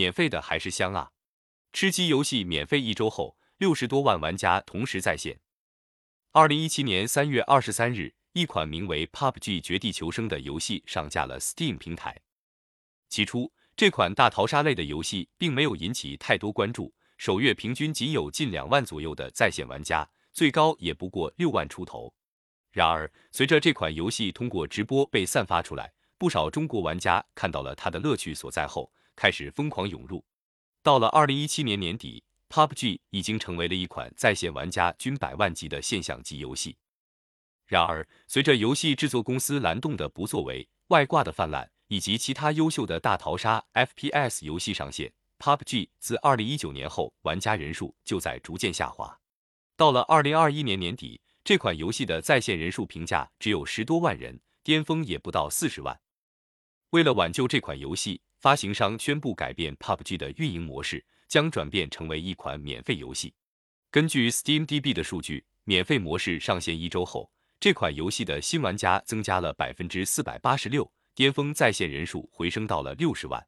免费的还是香啊！吃鸡游戏免费一周后，六十多万玩家同时在线。二零一七年三月二十三日，一款名为《PUBG 绝地求生》的游戏上架了 Steam 平台。起初，这款大逃杀类的游戏并没有引起太多关注，首月平均仅有近两万左右的在线玩家，最高也不过六万出头。然而，随着这款游戏通过直播被散发出来，不少中国玩家看到了它的乐趣所在后，开始疯狂涌入。到了二零一七年年底，PUBG 已经成为了一款在线玩家均百万级的现象级游戏。然而，随着游戏制作公司蓝洞的不作为、外挂的泛滥，以及其他优秀的大逃杀 FPS 游戏上线，PUBG 自二零一九年后玩家人数就在逐渐下滑。到了二零二一年年底，这款游戏的在线人数评价只有十多万人，巅峰也不到四十万。为了挽救这款游戏，发行商宣布改变 PUBG 的运营模式，将转变成为一款免费游戏。根据 SteamDB 的数据，免费模式上线一周后，这款游戏的新玩家增加了百分之四百八十六，巅峰在线人数回升到了六十万。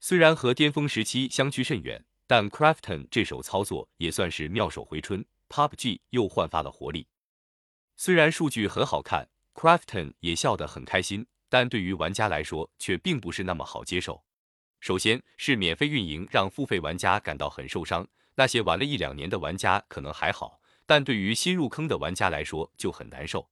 虽然和巅峰时期相去甚远，但 Crafton 这手操作也算是妙手回春，PUBG 又焕发了活力。虽然数据很好看，Crafton 也笑得很开心。但对于玩家来说却并不是那么好接受。首先是免费运营让付费玩家感到很受伤，那些玩了一两年的玩家可能还好，但对于新入坑的玩家来说就很难受。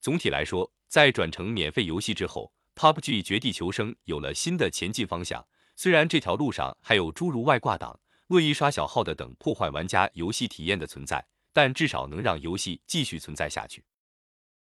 总体来说，在转成免费游戏之后，PUBG 绝地求生有了新的前进方向。虽然这条路上还有诸如外挂党、恶意刷小号的等破坏玩家游戏体验的存在，但至少能让游戏继续存在下去。